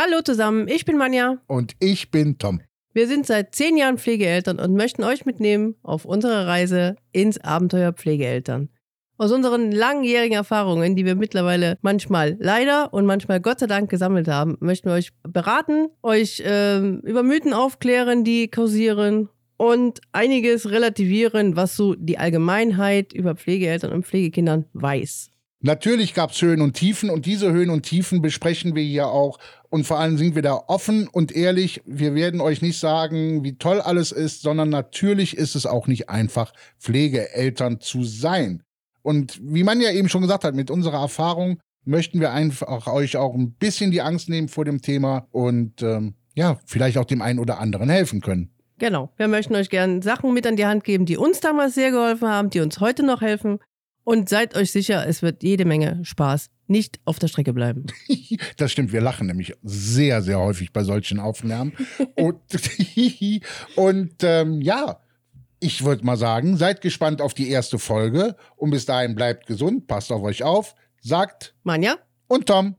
Hallo zusammen, ich bin Manja. Und ich bin Tom. Wir sind seit zehn Jahren Pflegeeltern und möchten euch mitnehmen auf unsere Reise ins Abenteuer Pflegeeltern. Aus unseren langjährigen Erfahrungen, die wir mittlerweile manchmal leider und manchmal Gott sei Dank gesammelt haben, möchten wir euch beraten, euch äh, über Mythen aufklären, die kursieren und einiges relativieren, was so die Allgemeinheit über Pflegeeltern und Pflegekindern weiß. Natürlich gab es Höhen und Tiefen und diese Höhen und Tiefen besprechen wir hier auch. Und vor allem sind wir da offen und ehrlich. Wir werden euch nicht sagen, wie toll alles ist, sondern natürlich ist es auch nicht einfach, Pflegeeltern zu sein. Und wie man ja eben schon gesagt hat, mit unserer Erfahrung möchten wir einfach euch auch ein bisschen die Angst nehmen vor dem Thema und ähm, ja, vielleicht auch dem einen oder anderen helfen können. Genau. Wir möchten euch gerne Sachen mit an die Hand geben, die uns damals sehr geholfen haben, die uns heute noch helfen. Und seid euch sicher, es wird jede Menge Spaß. Nicht auf der Strecke bleiben. Das stimmt, wir lachen nämlich sehr, sehr häufig bei solchen Aufnahmen. und, und ähm, ja, ich würde mal sagen, seid gespannt auf die erste Folge und bis dahin bleibt gesund, passt auf euch auf, sagt Manja und Tom.